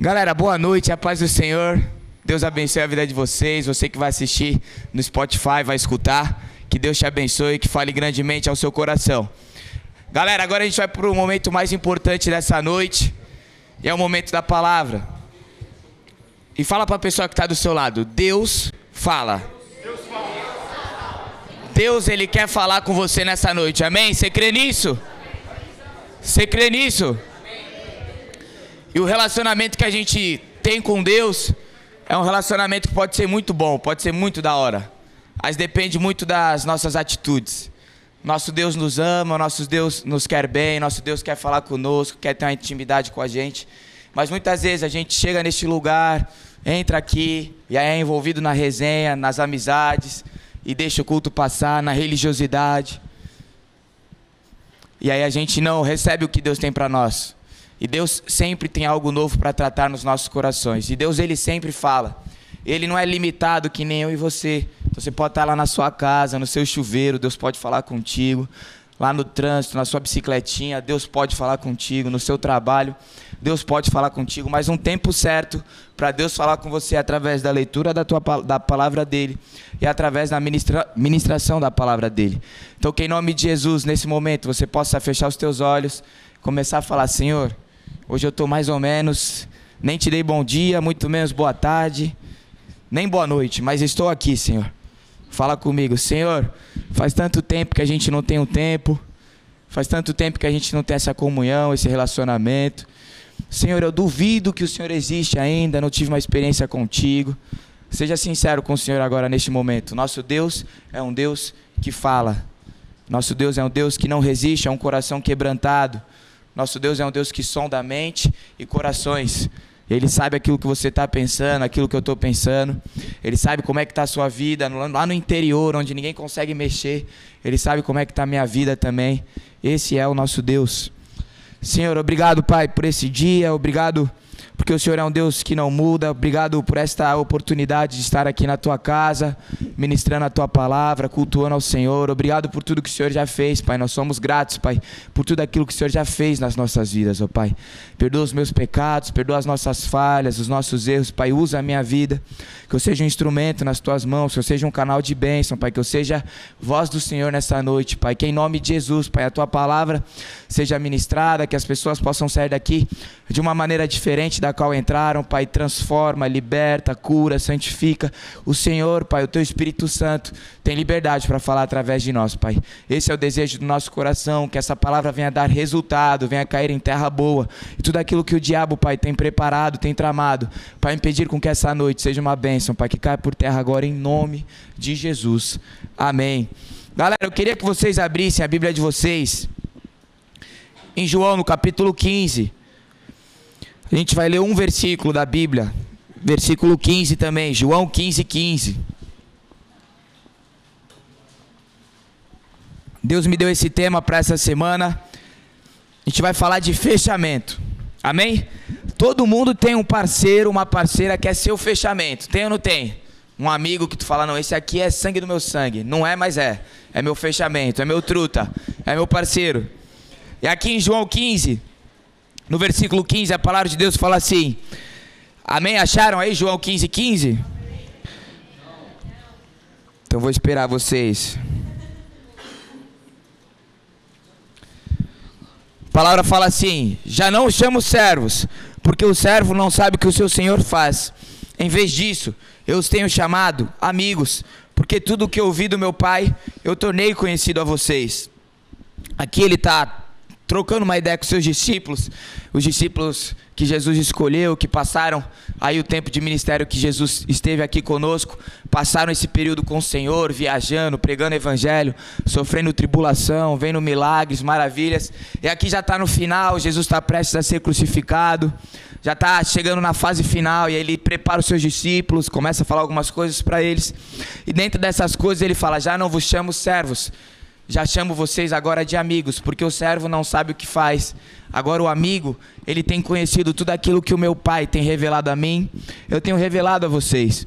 Galera, boa noite, a paz do Senhor. Deus abençoe a vida de vocês. Você que vai assistir no Spotify, vai escutar. Que Deus te abençoe e que fale grandemente ao seu coração. Galera, agora a gente vai para o momento mais importante dessa noite. E é o momento da palavra. E fala para a pessoa que está do seu lado: Deus fala. Deus, Ele quer falar com você nessa noite. Amém? Você crê nisso? Você crê nisso? E o relacionamento que a gente tem com Deus é um relacionamento que pode ser muito bom, pode ser muito da hora. Mas depende muito das nossas atitudes. Nosso Deus nos ama, nosso Deus nos quer bem, nosso Deus quer falar conosco, quer ter uma intimidade com a gente. Mas muitas vezes a gente chega neste lugar, entra aqui e aí é envolvido na resenha, nas amizades e deixa o culto passar, na religiosidade. E aí a gente não recebe o que Deus tem para nós. E Deus sempre tem algo novo para tratar nos nossos corações. E Deus ele sempre fala. Ele não é limitado que nem eu e você. Então, você pode estar lá na sua casa, no seu chuveiro, Deus pode falar contigo. Lá no trânsito, na sua bicicletinha, Deus pode falar contigo. No seu trabalho, Deus pode falar contigo. Mas um tempo certo para Deus falar com você é através da leitura da, tua, da palavra dele e através da ministra, ministração da palavra dele. Então, que em nome de Jesus, nesse momento, você possa fechar os teus olhos, começar a falar: Senhor. Hoje eu estou mais ou menos, nem te dei bom dia, muito menos boa tarde, nem boa noite, mas estou aqui, Senhor. Fala comigo, Senhor. Faz tanto tempo que a gente não tem um tempo, faz tanto tempo que a gente não tem essa comunhão, esse relacionamento. Senhor, eu duvido que o Senhor existe ainda, não tive uma experiência contigo. Seja sincero com o Senhor agora neste momento. Nosso Deus é um Deus que fala. Nosso Deus é um Deus que não resiste a um coração quebrantado. Nosso Deus é um Deus que sonda a mente e corações. Ele sabe aquilo que você está pensando, aquilo que eu estou pensando. Ele sabe como é que está a sua vida, lá no interior, onde ninguém consegue mexer. Ele sabe como é que está a minha vida também. Esse é o nosso Deus. Senhor, obrigado, Pai, por esse dia. Obrigado porque o Senhor é um Deus que não muda. Obrigado por esta oportunidade de estar aqui na tua casa, ministrando a tua palavra, cultuando ao Senhor. Obrigado por tudo que o Senhor já fez, Pai. Nós somos gratos, Pai, por tudo aquilo que o Senhor já fez nas nossas vidas, ó oh, Pai. Perdoa os meus pecados, perdoa as nossas falhas, os nossos erros, Pai. Usa a minha vida, que eu seja um instrumento nas tuas mãos, que eu seja um canal de bênção, Pai. Que eu seja voz do Senhor nessa noite, Pai. Que em nome de Jesus, Pai, a tua palavra seja ministrada, que as pessoas possam sair daqui de uma maneira diferente da qual entraram, Pai, transforma, liberta, cura, santifica. O Senhor, Pai, o teu Espírito Santo tem liberdade para falar através de nós, Pai. Esse é o desejo do nosso coração, que essa palavra venha dar resultado, venha cair em terra boa. E tudo aquilo que o diabo, Pai, tem preparado, tem tramado, para impedir com que essa noite seja uma bênção, Pai, que caia por terra agora em nome de Jesus. Amém. Galera, eu queria que vocês abrissem a Bíblia de vocês em João, no capítulo 15. A gente vai ler um versículo da Bíblia, versículo 15 também, João 15, 15. Deus me deu esse tema para essa semana. A gente vai falar de fechamento. Amém? Todo mundo tem um parceiro, uma parceira que é seu fechamento. Tem ou não tem? Um amigo que tu fala, não, esse aqui é sangue do meu sangue. Não é, mas é. É meu fechamento, é meu truta, é meu parceiro. E aqui em João 15, no versículo 15, a palavra de Deus fala assim: Amém? Acharam aí João 15, 15? Então vou esperar vocês. A palavra fala assim: Já não chamo servos, porque o servo não sabe o que o seu senhor faz. Em vez disso, eu os tenho chamado amigos, porque tudo o que ouvi do meu pai eu tornei conhecido a vocês. Aqui ele está trocando uma ideia com seus discípulos, os discípulos que Jesus escolheu, que passaram aí o tempo de ministério que Jesus esteve aqui conosco, passaram esse período com o Senhor, viajando, pregando evangelho, sofrendo tribulação, vendo milagres, maravilhas. E aqui já está no final, Jesus está prestes a ser crucificado, já está chegando na fase final, e ele prepara os seus discípulos, começa a falar algumas coisas para eles. E dentro dessas coisas ele fala: Já não vos chamo servos já chamo vocês agora de amigos, porque o servo não sabe o que faz. Agora o amigo, ele tem conhecido tudo aquilo que o meu pai tem revelado a mim, eu tenho revelado a vocês.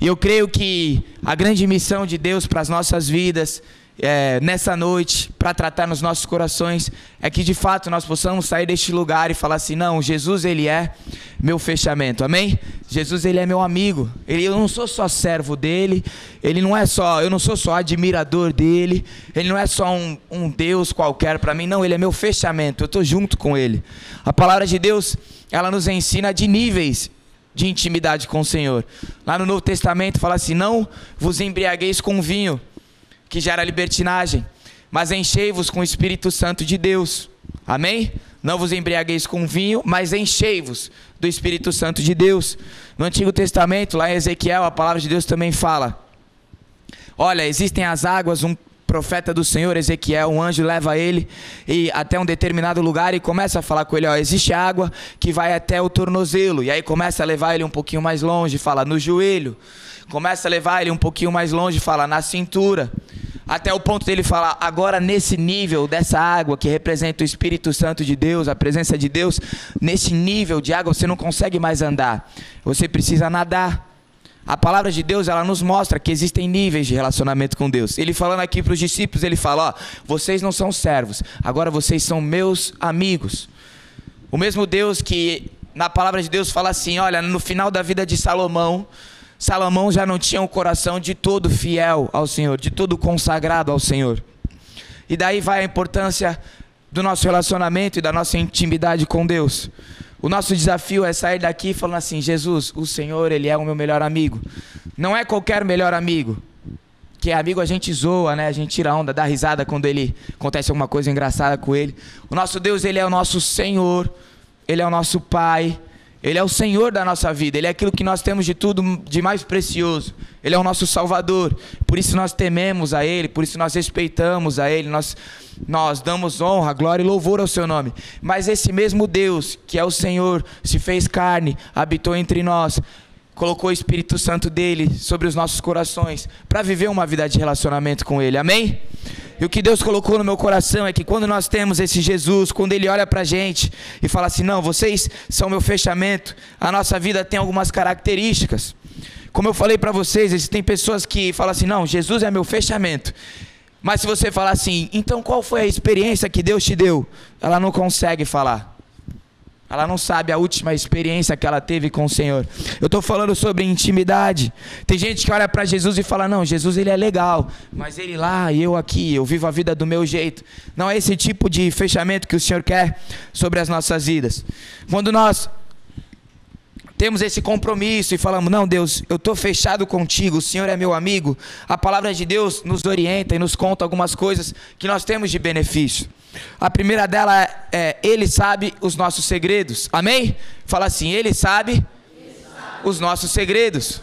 E eu creio que a grande missão de Deus para as nossas vidas é, nessa noite para tratar nos nossos corações é que de fato nós possamos sair deste lugar e falar assim: não, Jesus ele é meu fechamento, amém? Jesus ele é meu amigo, ele, eu não sou só servo dele, ele não é só, eu não sou só admirador dele, ele não é só um, um Deus qualquer para mim, não, ele é meu fechamento, eu estou junto com ele. A palavra de Deus ela nos ensina de níveis de intimidade com o Senhor. Lá no Novo Testamento fala assim: não vos embriagueis com vinho que gera libertinagem, mas enchei-vos com o Espírito Santo de Deus. Amém? Não vos embriagueis com vinho, mas enchei-vos do Espírito Santo de Deus. No Antigo Testamento, lá em Ezequiel, a palavra de Deus também fala: Olha, existem as águas, um profeta do Senhor, Ezequiel, um anjo leva ele e até um determinado lugar e começa a falar com ele, ó, existe água que vai até o tornozelo. E aí começa a levar ele um pouquinho mais longe, fala no joelho. Começa a levar ele um pouquinho mais longe, fala na cintura. Até o ponto dele falar, agora nesse nível dessa água que representa o Espírito Santo de Deus, a presença de Deus, nesse nível de água você não consegue mais andar. Você precisa nadar. A palavra de Deus, ela nos mostra que existem níveis de relacionamento com Deus. Ele falando aqui para os discípulos, ele fala: ó, vocês não são servos, agora vocês são meus amigos. O mesmo Deus que na palavra de Deus fala assim: olha, no final da vida de Salomão, Salomão já não tinha um coração de todo fiel ao Senhor, de todo consagrado ao Senhor. E daí vai a importância do nosso relacionamento e da nossa intimidade com Deus. O nosso desafio é sair daqui falando assim: Jesus, o Senhor, Ele é o meu melhor amigo. Não é qualquer melhor amigo. Que amigo a gente zoa, né? A gente tira onda, dá risada quando ele acontece alguma coisa engraçada com ele. O nosso Deus, Ele é o nosso Senhor. Ele é o nosso Pai. Ele é o Senhor da nossa vida, Ele é aquilo que nós temos de tudo de mais precioso. Ele é o nosso Salvador. Por isso nós tememos a Ele, por isso nós respeitamos a Ele, nós, nós damos honra, glória e louvor ao Seu nome. Mas esse mesmo Deus, que é o Senhor, se fez carne, habitou entre nós, colocou o Espírito Santo dele sobre os nossos corações, para viver uma vida de relacionamento com Ele. Amém? E o que Deus colocou no meu coração é que quando nós temos esse Jesus, quando Ele olha para a gente e fala assim: não, vocês são meu fechamento, a nossa vida tem algumas características. Como eu falei para vocês, existem pessoas que falam assim: não, Jesus é meu fechamento. Mas se você falar assim, então qual foi a experiência que Deus te deu? Ela não consegue falar. Ela não sabe a última experiência que ela teve com o Senhor. Eu estou falando sobre intimidade. Tem gente que olha para Jesus e fala: Não, Jesus ele é legal, mas ele lá e eu aqui, eu vivo a vida do meu jeito. Não é esse tipo de fechamento que o Senhor quer sobre as nossas vidas. Quando nós temos esse compromisso e falamos: Não, Deus, eu estou fechado contigo, o Senhor é meu amigo. A palavra de Deus nos orienta e nos conta algumas coisas que nós temos de benefício. A primeira dela é, é Ele sabe os nossos segredos. Amém? Fala assim: Ele sabe, Ele sabe. os nossos segredos.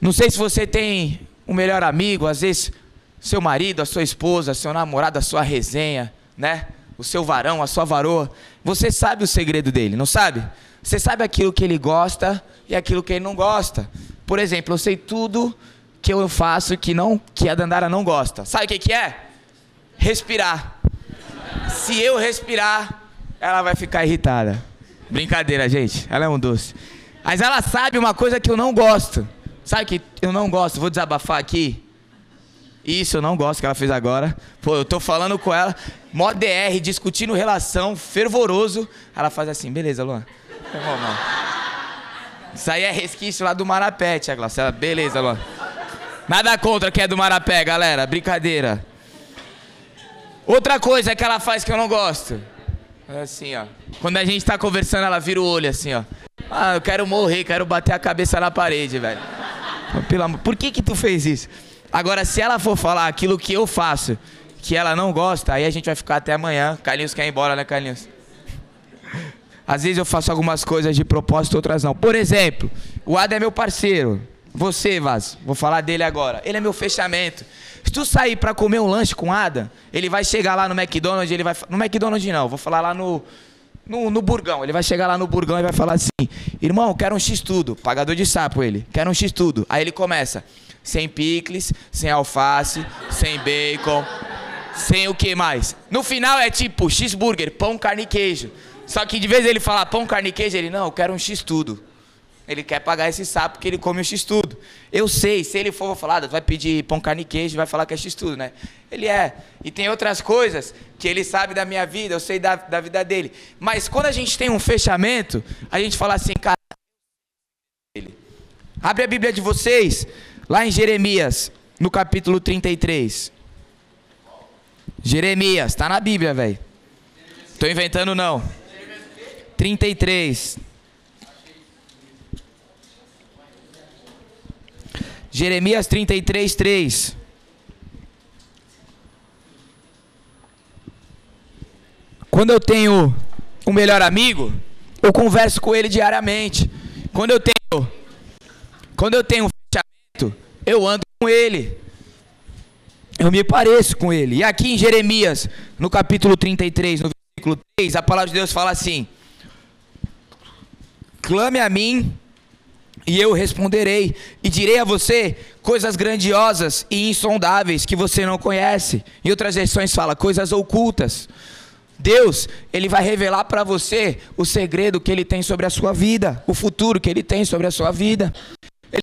Não sei se você tem um melhor amigo, às vezes seu marido, a sua esposa, seu namorado, a sua resenha, né? O seu varão, a sua varoa. Você sabe o segredo dele, não sabe? Você sabe aquilo que ele gosta e aquilo que ele não gosta. Por exemplo, eu sei tudo que eu faço que não que a Dandara não gosta. Sabe o que, que é? respirar. Se eu respirar, ela vai ficar irritada. Brincadeira, gente. Ela é um doce. Mas ela sabe uma coisa que eu não gosto. Sabe que eu não gosto? Vou desabafar aqui. Isso eu não gosto que ela fez agora. Pô, eu tô falando com ela, mó DR, discutindo relação, fervoroso. Ela faz assim, beleza, Luan. Isso aí é resquício lá do Marapé, Tia Glaucia. Beleza, Luan. Nada contra que é do Marapé, galera. Brincadeira. Outra coisa que ela faz que eu não gosto. É assim, ó. Quando a gente tá conversando, ela vira o olho assim, ó. Ah, eu quero morrer, quero bater a cabeça na parede, velho. Pelo amor, por que que tu fez isso? Agora, se ela for falar aquilo que eu faço, que ela não gosta, aí a gente vai ficar até amanhã. Carlinhos quer ir embora, né, Carlinhos? Às vezes eu faço algumas coisas de propósito, outras não. Por exemplo, o Ada é meu parceiro. Você, Vaz, vou falar dele agora. Ele é meu fechamento. Tu sair para comer um lanche com Ada, ele vai chegar lá no McDonald's, ele vai. No McDonald's não, vou falar lá no. No, no Burgão, ele vai chegar lá no Burgão e vai falar assim: Irmão, quero um X-tudo. Pagador de sapo ele. Quero um X-tudo. Aí ele começa: sem picles, sem alface, sem bacon, sem o que mais. No final é tipo cheeseburger, pão, carne e queijo. Só que de vez ele falar pão, carne e queijo, ele: Não, eu quero um X-tudo. Ele quer pagar esse sapo porque ele come o x-tudo. Eu sei, se ele for falar, vai pedir pão, carne e queijo, vai falar que é x-tudo, né? Ele é. E tem outras coisas que ele sabe da minha vida, eu sei da, da vida dele. Mas quando a gente tem um fechamento, a gente fala assim, cara, ele. Abre a Bíblia de vocês, lá em Jeremias, no capítulo 33. Jeremias, está na Bíblia, velho. Estou inventando não. 33. Jeremias 33, 3. Quando eu tenho um melhor amigo, eu converso com ele diariamente. Quando eu tenho, quando eu tenho um fechamento, eu ando com ele. Eu me pareço com ele. E aqui em Jeremias, no capítulo 33, no versículo 3, a palavra de Deus fala assim: Clame a mim e eu responderei, e direi a você coisas grandiosas e insondáveis que você não conhece. Em outras versões fala coisas ocultas. Deus, ele vai revelar para você o segredo que ele tem sobre a sua vida, o futuro que ele tem sobre a sua vida. Ele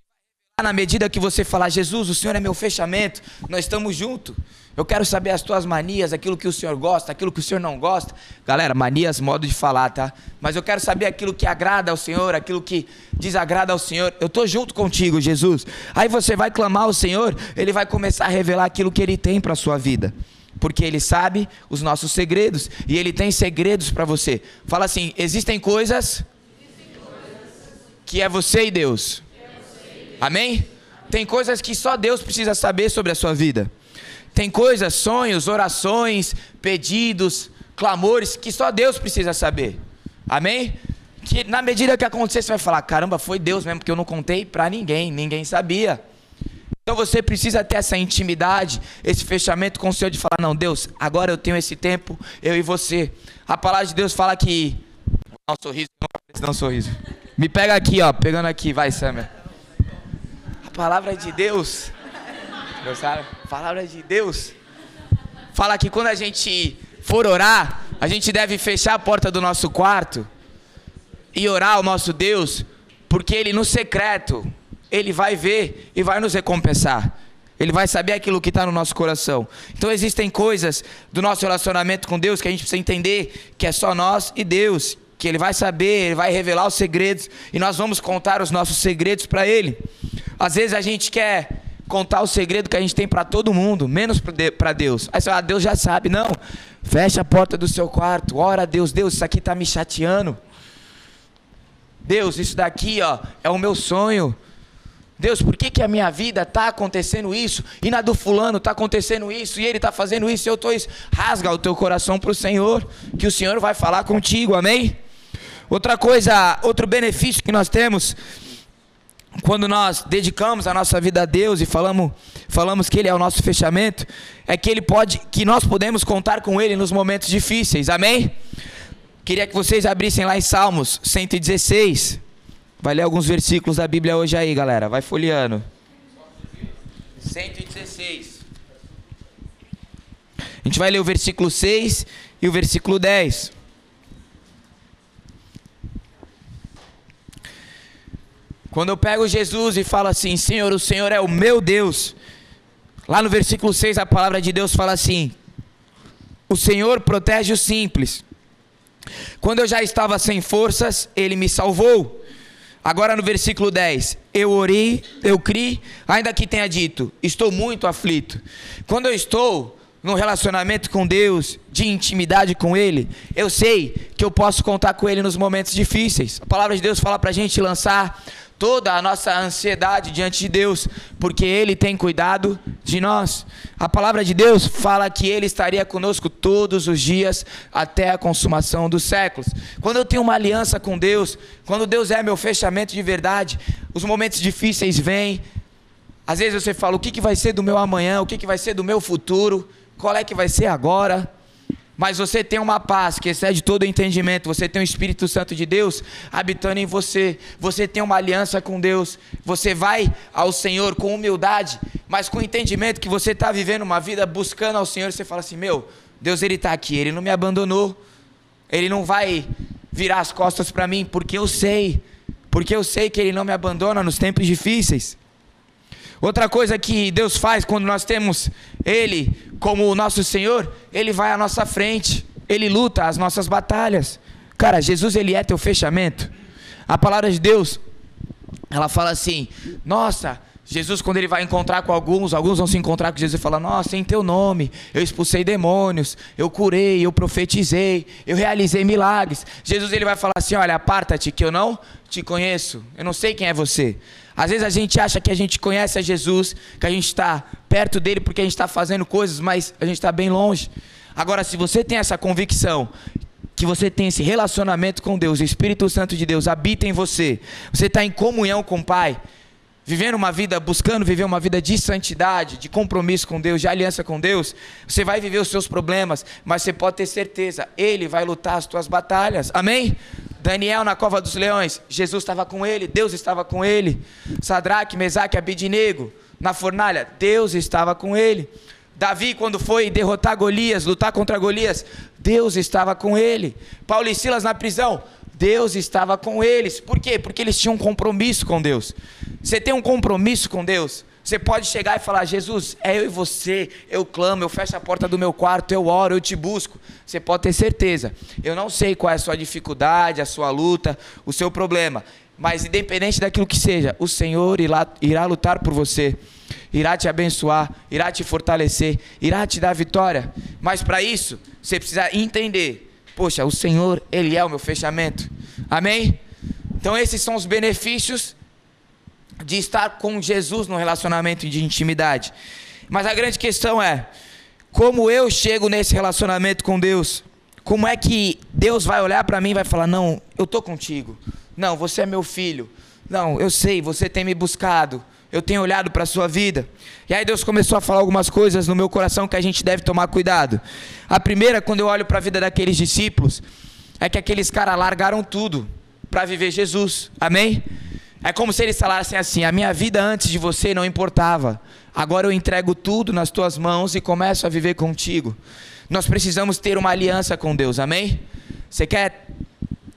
vai na medida que você falar, Jesus, o Senhor é meu fechamento, nós estamos juntos. Eu quero saber as tuas manias, aquilo que o Senhor gosta, aquilo que o Senhor não gosta. Galera, manias, modo de falar, tá? Mas eu quero saber aquilo que agrada ao Senhor, aquilo que desagrada ao Senhor. Eu estou junto contigo, Jesus. Aí você vai clamar ao Senhor, ele vai começar a revelar aquilo que ele tem para a sua vida. Porque ele sabe os nossos segredos e ele tem segredos para você. Fala assim: existem coisas que é você e Deus. Amém? Tem coisas que só Deus precisa saber sobre a sua vida. Tem coisas, sonhos, orações, pedidos, clamores que só Deus precisa saber. Amém? Que na medida que acontecer, você vai falar: caramba, foi Deus mesmo, porque eu não contei para ninguém, ninguém sabia. Então você precisa ter essa intimidade, esse fechamento com o Senhor de falar: não, Deus, agora eu tenho esse tempo, eu e você. A palavra de Deus fala que. Dá um sorriso, não dá um sorriso. Me pega aqui, ó, pegando aqui, vai, Samuel. A palavra de Deus Gostaram? Palavra de Deus. Fala que quando a gente for orar, a gente deve fechar a porta do nosso quarto e orar ao nosso Deus, porque Ele no secreto, Ele vai ver e vai nos recompensar. Ele vai saber aquilo que está no nosso coração. Então existem coisas do nosso relacionamento com Deus que a gente precisa entender que é só nós e Deus. Que Ele vai saber, Ele vai revelar os segredos e nós vamos contar os nossos segredos para Ele. Às vezes a gente quer contar o segredo que a gente tem para todo mundo, menos para Deus. Aí você fala, ah, Deus já sabe. Não, fecha a porta do seu quarto, ora Deus, Deus, isso aqui está me chateando. Deus, isso daqui ó, é o meu sonho. Deus, por que, que a minha vida está acontecendo isso? E na do fulano está acontecendo isso, e ele está fazendo isso, e eu estou isso. Rasga o teu coração para o Senhor, que o Senhor vai falar contigo, amém? Outra coisa, outro benefício que nós temos quando nós dedicamos a nossa vida a Deus e falamos, falamos que Ele é o nosso fechamento, é que Ele pode, que nós podemos contar com Ele nos momentos difíceis. Amém? Queria que vocês abrissem lá em Salmos 116. Vai ler alguns versículos da Bíblia hoje aí, galera. Vai folheando. 116. A gente vai ler o versículo 6 e o versículo 10. Quando eu pego Jesus e falo assim, Senhor, o Senhor é o meu Deus. Lá no versículo 6 a palavra de Deus fala assim: O Senhor protege os simples. Quando eu já estava sem forças, ele me salvou. Agora no versículo 10, eu orei, eu criei, ainda que tenha dito, estou muito aflito. Quando eu estou num relacionamento com Deus, de intimidade com Ele, eu sei que eu posso contar com Ele nos momentos difíceis. A palavra de Deus fala para a gente lançar toda a nossa ansiedade diante de Deus, porque Ele tem cuidado de nós. A palavra de Deus fala que Ele estaria conosco todos os dias até a consumação dos séculos. Quando eu tenho uma aliança com Deus, quando Deus é meu fechamento de verdade, os momentos difíceis vêm. Às vezes você fala: o que, que vai ser do meu amanhã? O que, que vai ser do meu futuro? Qual é que vai ser agora? Mas você tem uma paz que excede todo entendimento, você tem o Espírito Santo de Deus habitando em você, você tem uma aliança com Deus, você vai ao Senhor com humildade, mas com o entendimento que você está vivendo uma vida buscando ao Senhor, você fala assim: meu, Deus ele está aqui, ele não me abandonou, ele não vai virar as costas para mim, porque eu sei porque eu sei que Ele não me abandona nos tempos difíceis. Outra coisa que Deus faz quando nós temos Ele como o nosso Senhor, Ele vai à nossa frente, Ele luta as nossas batalhas. Cara, Jesus, Ele é teu fechamento. A palavra de Deus, ela fala assim: Nossa, Jesus, quando ele vai encontrar com alguns, alguns vão se encontrar com Jesus e falar: Nossa, em teu nome eu expulsei demônios, eu curei, eu profetizei, eu realizei milagres. Jesus ele vai falar assim: Olha, aparta-te, que eu não te conheço, eu não sei quem é você. Às vezes a gente acha que a gente conhece a Jesus, que a gente está perto dele porque a gente está fazendo coisas, mas a gente está bem longe. Agora, se você tem essa convicção que você tem esse relacionamento com Deus, o Espírito Santo de Deus habita em você, você está em comunhão com o Pai, vivendo uma vida, buscando viver uma vida de santidade, de compromisso com Deus, de aliança com Deus, você vai viver os seus problemas, mas você pode ter certeza, Ele vai lutar as tuas batalhas, amém? Daniel na cova dos leões, Jesus estava com ele, Deus estava com ele. Sadraque, Mesaque, Abidinego, na fornalha, Deus estava com ele. Davi, quando foi derrotar Golias, lutar contra Golias, Deus estava com ele. Paulo e Silas na prisão, Deus estava com eles. Por quê? Porque eles tinham um compromisso com Deus. Você tem um compromisso com Deus? Você pode chegar e falar: Jesus, é eu e você, eu clamo, eu fecho a porta do meu quarto, eu oro, eu te busco. Você pode ter certeza. Eu não sei qual é a sua dificuldade, a sua luta, o seu problema, mas independente daquilo que seja, o Senhor irá, irá lutar por você irá te abençoar, irá te fortalecer, irá te dar vitória. Mas para isso, você precisa entender: poxa, o Senhor, Ele é o meu fechamento. Amém? Então, esses são os benefícios de estar com Jesus no relacionamento de intimidade. Mas a grande questão é: como eu chego nesse relacionamento com Deus? Como é que Deus vai olhar para mim e vai falar: Não, eu estou contigo. Não, você é meu filho. Não, eu sei, você tem me buscado eu tenho olhado para a sua vida. E aí Deus começou a falar algumas coisas no meu coração que a gente deve tomar cuidado. A primeira, quando eu olho para a vida daqueles discípulos, é que aqueles caras largaram tudo para viver Jesus. Amém? É como se eles falassem assim: a minha vida antes de você não importava. Agora eu entrego tudo nas tuas mãos e começo a viver contigo. Nós precisamos ter uma aliança com Deus. Amém? Você quer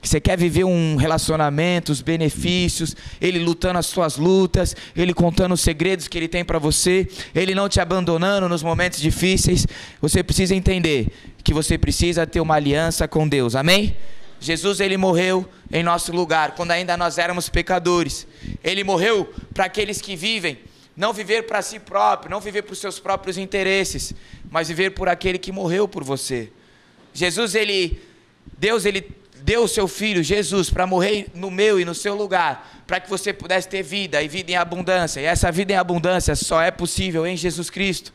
você quer viver um relacionamento, os benefícios, ele lutando as suas lutas, ele contando os segredos que ele tem para você, ele não te abandonando nos momentos difíceis. Você precisa entender que você precisa ter uma aliança com Deus. Amém? Jesus ele morreu em nosso lugar quando ainda nós éramos pecadores. Ele morreu para aqueles que vivem não viver para si próprio, não viver para os seus próprios interesses, mas viver por aquele que morreu por você. Jesus ele Deus ele deu o seu filho Jesus para morrer no meu e no seu lugar, para que você pudesse ter vida e vida em abundância. E essa vida em abundância só é possível em Jesus Cristo.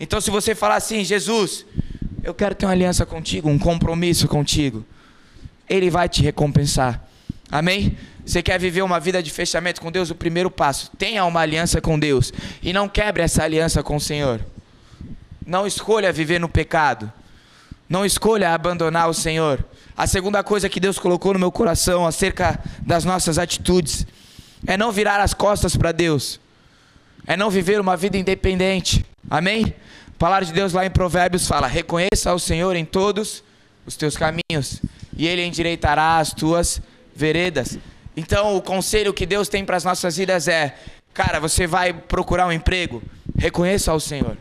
Então, se você falar assim, Jesus, eu quero ter uma aliança contigo, um compromisso contigo, Ele vai te recompensar. Amém? Você quer viver uma vida de fechamento com Deus? O primeiro passo, tenha uma aliança com Deus e não quebre essa aliança com o Senhor. Não escolha viver no pecado. Não escolha abandonar o Senhor. A segunda coisa que Deus colocou no meu coração acerca das nossas atitudes é não virar as costas para Deus, é não viver uma vida independente. Amém? A palavra de Deus lá em Provérbios fala: reconheça ao Senhor em todos os teus caminhos, e Ele endireitará as tuas veredas. Então, o conselho que Deus tem para as nossas vidas é: cara, você vai procurar um emprego, reconheça ao Senhor.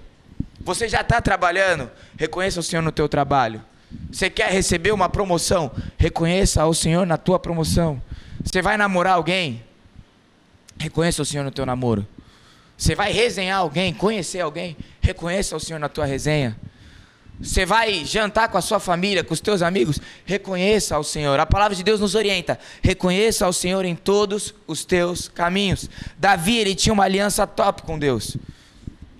Você já está trabalhando, reconheça o Senhor no teu trabalho. Você quer receber uma promoção? Reconheça ao Senhor na tua promoção. Você vai namorar alguém? Reconheça o Senhor no teu namoro. Você vai resenhar alguém, conhecer alguém? Reconheça o Senhor na tua resenha. Você vai jantar com a sua família, com os teus amigos? Reconheça ao Senhor. A palavra de Deus nos orienta. Reconheça ao Senhor em todos os teus caminhos. Davi, ele tinha uma aliança top com Deus.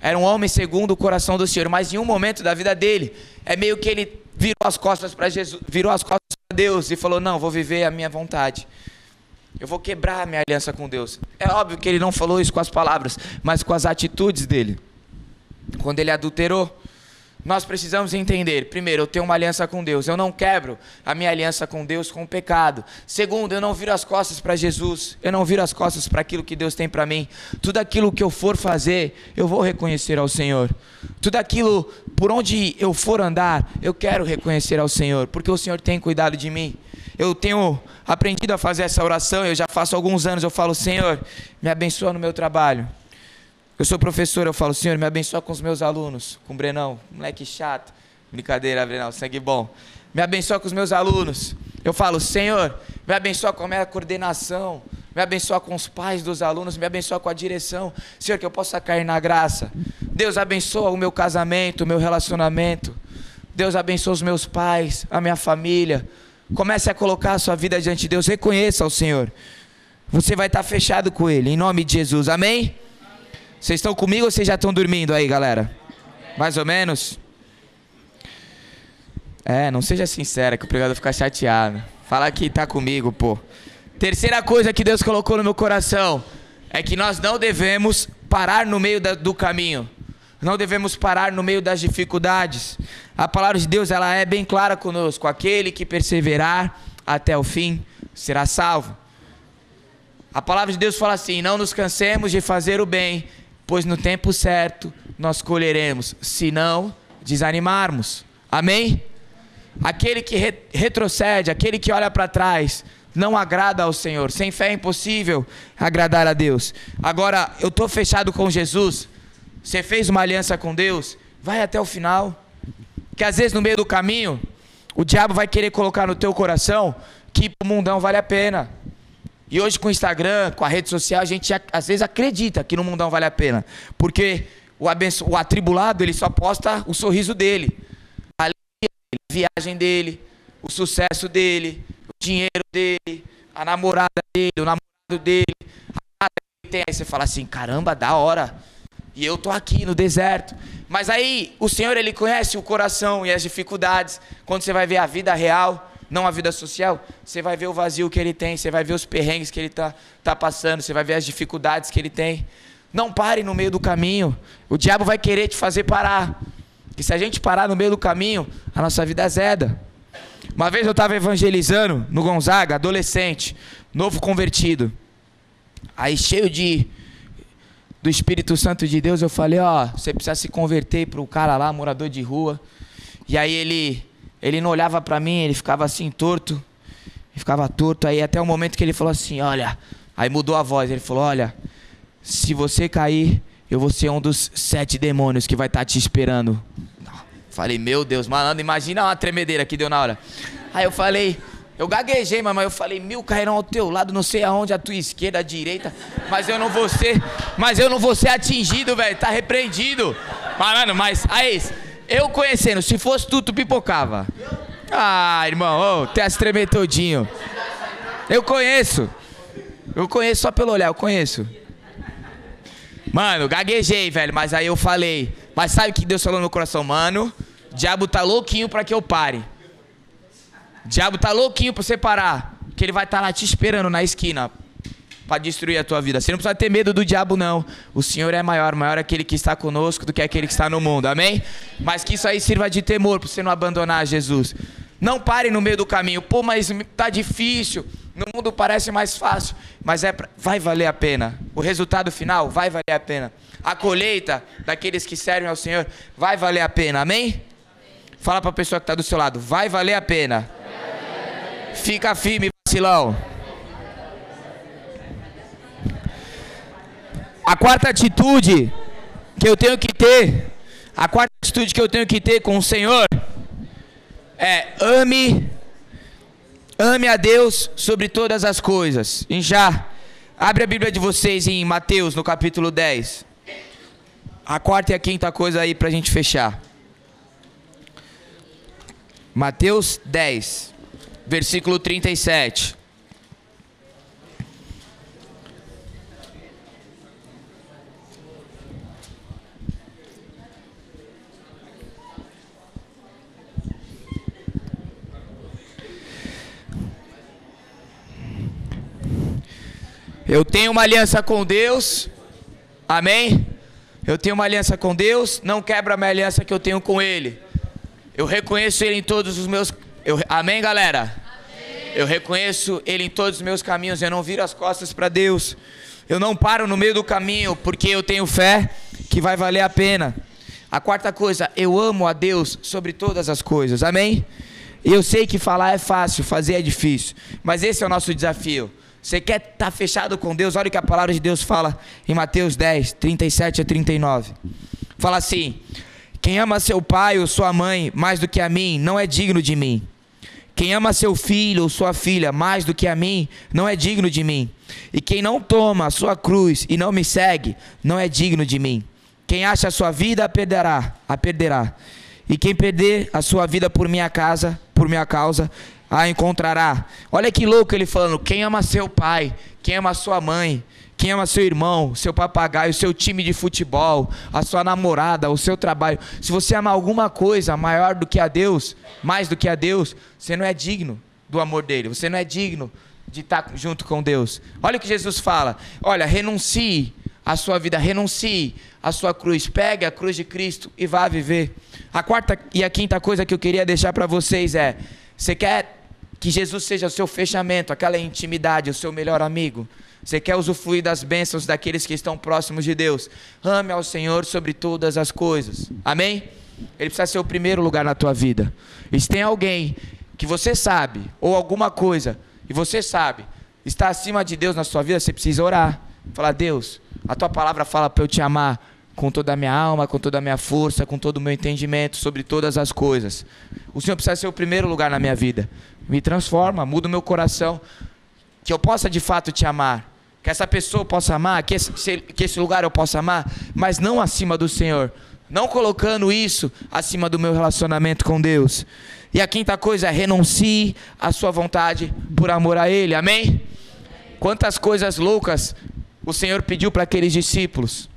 Era um homem segundo o coração do Senhor, mas em um momento da vida dele, é meio que ele virou as costas para Jesus, virou as costas para Deus e falou: "Não, vou viver a minha vontade. Eu vou quebrar a minha aliança com Deus". É óbvio que ele não falou isso com as palavras, mas com as atitudes dele. Quando ele adulterou, nós precisamos entender: primeiro, eu tenho uma aliança com Deus, eu não quebro a minha aliança com Deus com o pecado. Segundo, eu não viro as costas para Jesus, eu não viro as costas para aquilo que Deus tem para mim. Tudo aquilo que eu for fazer, eu vou reconhecer ao Senhor. Tudo aquilo por onde eu for andar, eu quero reconhecer ao Senhor, porque o Senhor tem cuidado de mim. eu tenho aprendido a fazer essa oração, eu já faço alguns anos, eu falo, Senhor, me abençoa no meu trabalho. Eu sou professor, eu falo, Senhor, me abençoa com os meus alunos, com o Brenão, moleque chato. Brincadeira, Brenão, sangue bom. Me abençoa com os meus alunos. Eu falo, Senhor, me abençoa com a minha coordenação, me abençoa com os pais dos alunos, me abençoa com a direção. Senhor, que eu possa cair na graça. Deus abençoa o meu casamento, o meu relacionamento. Deus abençoa os meus pais, a minha família. Comece a colocar a sua vida diante de Deus. Reconheça o Senhor. Você vai estar fechado com Ele, em nome de Jesus. Amém? Vocês estão comigo ou vocês já estão dormindo aí, galera? Mais ou menos? É, não seja sincera que o pregador fica chateado. Fala que está comigo, pô. Terceira coisa que Deus colocou no meu coração é que nós não devemos parar no meio da, do caminho. Não devemos parar no meio das dificuldades. A palavra de Deus ela é bem clara conosco. Aquele que perseverar até o fim será salvo. A palavra de Deus fala assim: não nos cansemos de fazer o bem, pois no tempo certo nós colheremos, se não desanimarmos. Amém? Aquele que re retrocede, aquele que olha para trás, não agrada ao Senhor. Sem fé é impossível agradar a Deus. Agora, eu estou fechado com Jesus. Você fez uma aliança com Deus, vai até o final. Que às vezes no meio do caminho, o diabo vai querer colocar no teu coração que o mundão vale a pena. E hoje com o Instagram, com a rede social, a gente às vezes acredita que no mundão vale a pena. Porque o, abenço... o atribulado, ele só posta o sorriso dele. A viagem dele, o sucesso dele, dinheiro dele, a namorada dele, o namorado dele, a. Aí você fala assim, caramba, da hora. E eu tô aqui no deserto. Mas aí o Senhor ele conhece o coração e as dificuldades. Quando você vai ver a vida real, não a vida social, você vai ver o vazio que ele tem, você vai ver os perrengues que ele tá, tá passando, você vai ver as dificuldades que ele tem. Não pare no meio do caminho. O diabo vai querer te fazer parar. Que se a gente parar no meio do caminho, a nossa vida azeda. Uma vez eu estava evangelizando no Gonzaga, adolescente, novo convertido. Aí cheio de do Espírito Santo de Deus, eu falei, ó, você precisa se converter para o cara lá, morador de rua. E aí ele ele não olhava para mim, ele ficava assim torto. Ele ficava torto aí até o momento que ele falou assim, olha, aí mudou a voz, ele falou, olha, se você cair, eu vou ser um dos sete demônios que vai estar tá te esperando Falei, meu Deus, malandro, imagina uma tremedeira que deu na hora. Aí eu falei, eu gaguejei, mas eu falei, mil cairão ao teu lado, não sei aonde, a tua esquerda, a direita, mas eu não vou ser, mas eu não vou ser atingido, velho, tá repreendido. Mano, mas aí, eu conhecendo, se fosse tu, tu pipocava. Ah, irmão, oh, tem as tremer todinho. Eu conheço. Eu conheço só pelo olhar, eu conheço. Mano, gaguejei, velho, mas aí eu falei, mas sabe o que Deus falou no meu coração? Mano, diabo tá louquinho para que eu pare. Diabo tá louquinho para você parar. Que ele vai estar tá lá te esperando na esquina para destruir a tua vida. Você não precisa ter medo do diabo, não. O Senhor é maior, maior é aquele que está conosco do que aquele que está no mundo. Amém? Mas que isso aí sirva de temor para você não abandonar Jesus. Não pare no meio do caminho. Pô, mas tá difícil. No mundo parece mais fácil, mas é pra... vai valer a pena. O resultado final vai valer a pena a colheita daqueles que servem ao Senhor vai valer a pena. Amém? Fala para a pessoa que está do seu lado, vai valer a pena. Fica firme, vacilão. A quarta atitude que eu tenho que ter, a quarta atitude que eu tenho que ter com o Senhor é ame, ame a Deus sobre todas as coisas. E já abre a Bíblia de vocês em Mateus no capítulo 10 a quarta e a quinta coisa aí para a gente fechar. Mateus 10, versículo 37. Eu tenho uma aliança com Deus, amém? Eu tenho uma aliança com Deus, não quebra a minha aliança que eu tenho com Ele. Eu reconheço Ele em todos os meus. Eu... Amém, galera? Eu reconheço Ele em todos os meus caminhos. Eu não viro as costas para Deus. Eu não paro no meio do caminho porque eu tenho fé que vai valer a pena. A quarta coisa, eu amo a Deus sobre todas as coisas. Amém? Eu sei que falar é fácil, fazer é difícil. Mas esse é o nosso desafio. Você quer estar tá fechado com Deus? Olha o que a palavra de Deus fala em Mateus 10, 37 a 39. Fala assim: Quem ama seu pai ou sua mãe mais do que a mim, não é digno de mim. Quem ama seu filho ou sua filha mais do que a mim, não é digno de mim. E quem não toma a sua cruz e não me segue, não é digno de mim. Quem acha a sua vida a perderá, a perderá. E quem perder a sua vida por minha casa, por minha causa, a encontrará. Olha que louco ele falando: quem ama seu pai, quem ama sua mãe, quem ama seu irmão, seu papagaio, seu time de futebol, a sua namorada, o seu trabalho. Se você ama alguma coisa maior do que a Deus, mais do que a Deus, você não é digno do amor dele. Você não é digno de estar junto com Deus. Olha o que Jesus fala: olha, renuncie a sua vida, renuncie a sua cruz, pegue a cruz de Cristo e vá viver. A quarta e a quinta coisa que eu queria deixar para vocês é: você quer que Jesus seja o seu fechamento, aquela intimidade, o seu melhor amigo? Você quer usufruir das bênçãos daqueles que estão próximos de Deus? Ame ao Senhor sobre todas as coisas. Amém? Ele precisa ser o primeiro lugar na tua vida. E se tem alguém que você sabe, ou alguma coisa, e você sabe, está acima de Deus na sua vida, você precisa orar. Falar, Deus, a tua palavra fala para eu te amar com toda a minha alma, com toda a minha força, com todo o meu entendimento sobre todas as coisas. O Senhor precisa ser o primeiro lugar na minha vida. Me transforma, muda o meu coração, que eu possa de fato te amar, que essa pessoa possa amar, que esse, que esse lugar eu possa amar, mas não acima do Senhor, não colocando isso acima do meu relacionamento com Deus. E a quinta coisa é renuncie à sua vontade por amor a Ele, amém? Quantas coisas loucas o Senhor pediu para aqueles discípulos.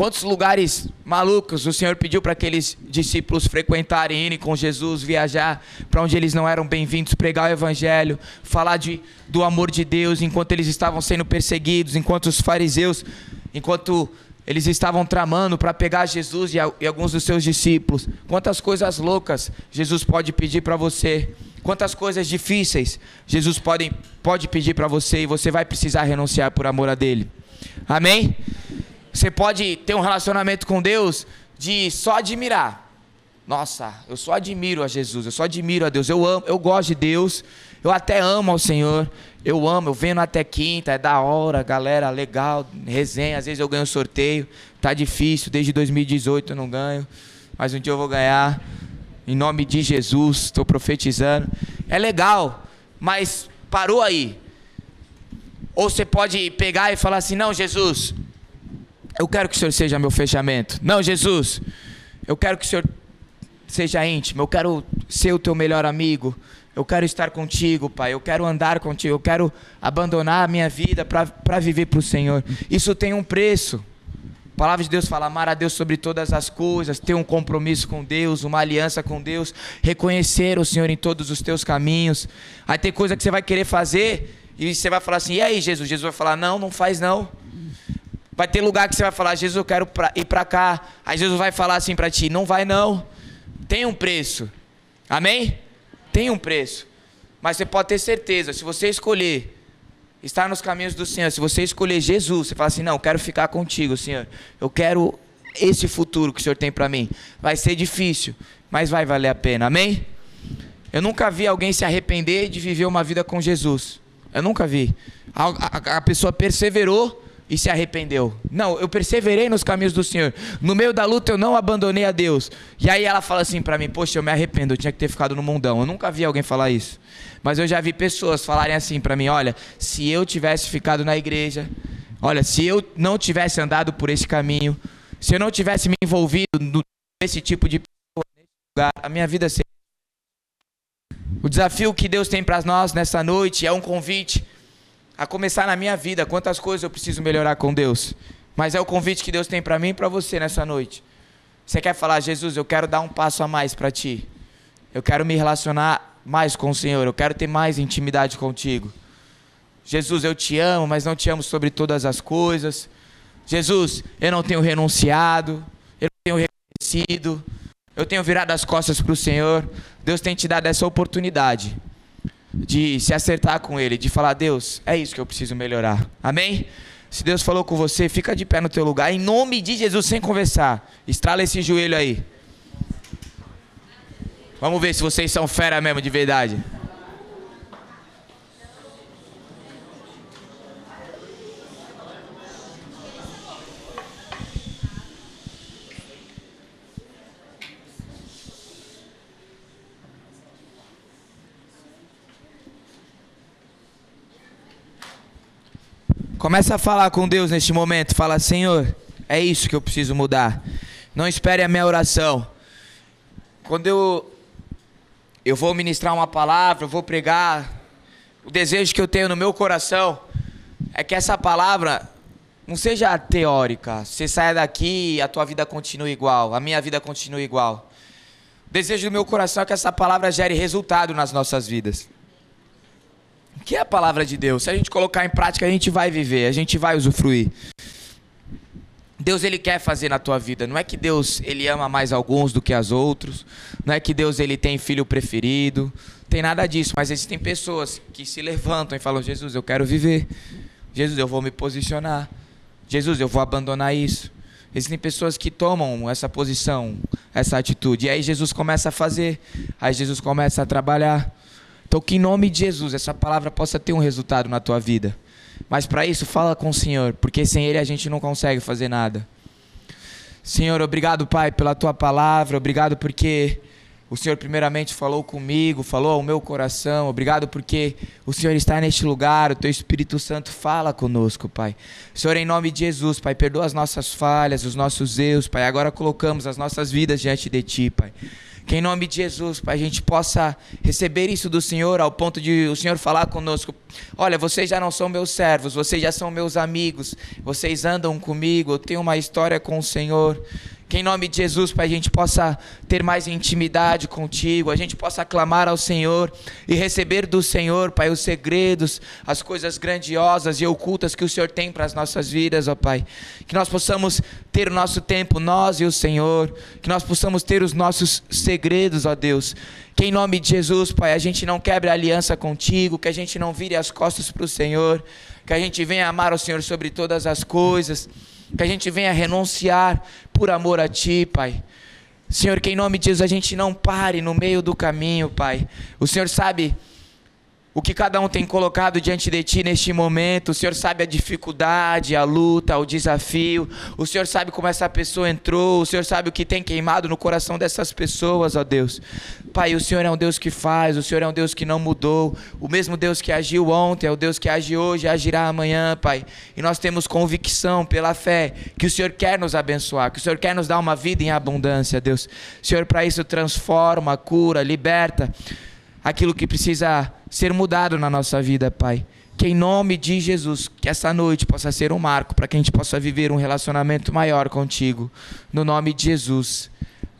Quantos lugares malucos o Senhor pediu para aqueles discípulos frequentarem, irem com Jesus, viajar para onde eles não eram bem-vindos, pregar o Evangelho, falar de, do amor de Deus enquanto eles estavam sendo perseguidos, enquanto os fariseus, enquanto eles estavam tramando para pegar Jesus e, a, e alguns dos seus discípulos. Quantas coisas loucas Jesus pode pedir para você. Quantas coisas difíceis Jesus pode, pode pedir para você e você vai precisar renunciar por amor a Dele. Amém? Você pode ter um relacionamento com Deus de só admirar. Nossa, eu só admiro a Jesus, eu só admiro a Deus, eu amo, eu gosto de Deus, eu até amo ao Senhor, eu amo, eu venho até quinta, é da hora, galera, legal, resenha, às vezes eu ganho sorteio, tá difícil, desde 2018 eu não ganho, mas um dia eu vou ganhar, em nome de Jesus, estou profetizando. É legal, mas parou aí. Ou você pode pegar e falar assim: não, Jesus, eu quero que o Senhor seja meu fechamento. Não, Jesus, eu quero que o Senhor seja íntimo, eu quero ser o teu melhor amigo. Eu quero estar contigo, Pai. Eu quero andar contigo. Eu quero abandonar a minha vida para viver para o Senhor. Isso tem um preço. A palavra de Deus fala: amar a Deus sobre todas as coisas, ter um compromisso com Deus, uma aliança com Deus, reconhecer o Senhor em todos os teus caminhos. Aí tem coisa que você vai querer fazer e você vai falar assim: e aí, Jesus? Jesus vai falar: não, não faz não. Vai ter lugar que você vai falar, Jesus, eu quero pra, ir para cá. Aí Jesus vai falar assim para ti, não vai não. Tem um preço. Amém? Tem um preço. Mas você pode ter certeza, se você escolher estar nos caminhos do Senhor, se você escolher Jesus, você fala assim, não, eu quero ficar contigo, Senhor. Eu quero esse futuro que o Senhor tem para mim. Vai ser difícil, mas vai valer a pena. Amém? Eu nunca vi alguém se arrepender de viver uma vida com Jesus. Eu nunca vi. A, a, a pessoa perseverou e se arrependeu. Não, eu perseverei nos caminhos do Senhor. No meio da luta eu não abandonei a Deus. E aí ela fala assim para mim: Poxa, eu me arrependo, eu tinha que ter ficado no mundão. Eu nunca vi alguém falar isso. Mas eu já vi pessoas falarem assim para mim: Olha, se eu tivesse ficado na igreja, olha, se eu não tivesse andado por esse caminho, se eu não tivesse me envolvido nesse tipo de pessoa, nesse lugar, a minha vida seria. O desafio que Deus tem para nós nessa noite é um convite a começar na minha vida, quantas coisas eu preciso melhorar com Deus. Mas é o convite que Deus tem para mim e para você nessa noite. Você quer falar, Jesus, eu quero dar um passo a mais para ti. Eu quero me relacionar mais com o Senhor, eu quero ter mais intimidade contigo. Jesus, eu te amo, mas não te amo sobre todas as coisas. Jesus, eu não tenho renunciado, eu não tenho reconhecido, eu tenho virado as costas para o Senhor. Deus tem te dado essa oportunidade de se acertar com Ele, de falar, Deus, é isso que eu preciso melhorar. Amém? Se Deus falou com você, fica de pé no teu lugar, em nome de Jesus, sem conversar. Estrala esse joelho aí. Vamos ver se vocês são fera mesmo de verdade. Começa a falar com Deus neste momento. Fala, Senhor, é isso que eu preciso mudar. Não espere a minha oração. Quando eu eu vou ministrar uma palavra, eu vou pregar, o desejo que eu tenho no meu coração é que essa palavra não seja teórica. Você saia daqui e a tua vida continue igual, a minha vida continue igual. O desejo do meu coração é que essa palavra gere resultado nas nossas vidas. Que é a palavra de Deus? Se a gente colocar em prática, a gente vai viver, a gente vai usufruir. Deus ele quer fazer na tua vida. Não é que Deus ele ama mais alguns do que as outros. Não é que Deus ele tem filho preferido. Tem nada disso. Mas existem pessoas que se levantam e falam: Jesus, eu quero viver. Jesus, eu vou me posicionar. Jesus, eu vou abandonar isso. Existem pessoas que tomam essa posição, essa atitude. E aí Jesus começa a fazer. Aí Jesus começa a trabalhar. Então, que em nome de Jesus essa palavra possa ter um resultado na tua vida. Mas para isso, fala com o Senhor, porque sem Ele a gente não consegue fazer nada. Senhor, obrigado, Pai, pela tua palavra, obrigado porque o Senhor, primeiramente, falou comigo, falou ao meu coração. Obrigado porque o Senhor está neste lugar, o teu Espírito Santo fala conosco, Pai. Senhor, em nome de Jesus, Pai, perdoa as nossas falhas, os nossos erros, Pai. Agora colocamos as nossas vidas diante de Ti, Pai. Que em nome de Jesus, Pai, a gente possa receber isso do Senhor ao ponto de o Senhor falar conosco: Olha, vocês já não são meus servos, vocês já são meus amigos, vocês andam comigo, eu tenho uma história com o Senhor. Que em nome de Jesus, Pai, a gente possa ter mais intimidade contigo, a gente possa clamar ao Senhor e receber do Senhor, Pai, os segredos, as coisas grandiosas e ocultas que o Senhor tem para as nossas vidas, ó Pai. Que nós possamos ter o nosso tempo, nós e o Senhor, que nós possamos ter os nossos segredos, ó Deus. Que em nome de Jesus, Pai, a gente não quebre a aliança contigo, que a gente não vire as costas para o Senhor, que a gente venha amar o Senhor sobre todas as coisas que a gente venha renunciar por amor a Ti, Pai. Senhor, que em nome de Jesus a gente não pare no meio do caminho, Pai. O Senhor sabe o que cada um tem colocado diante de ti neste momento. O Senhor sabe a dificuldade, a luta, o desafio. O Senhor sabe como essa pessoa entrou. O Senhor sabe o que tem queimado no coração dessas pessoas, ó Deus. Pai, o Senhor é um Deus que faz, o Senhor é um Deus que não mudou. O mesmo Deus que agiu ontem é o Deus que age hoje, agirá amanhã, Pai. E nós temos convicção pela fé que o Senhor quer nos abençoar, que o Senhor quer nos dar uma vida em abundância, Deus. Senhor, para isso transforma, cura, liberta aquilo que precisa ser mudado na nossa vida, Pai. Que em nome de Jesus, que essa noite possa ser um marco para que a gente possa viver um relacionamento maior contigo. No nome de Jesus.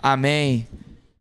Amém.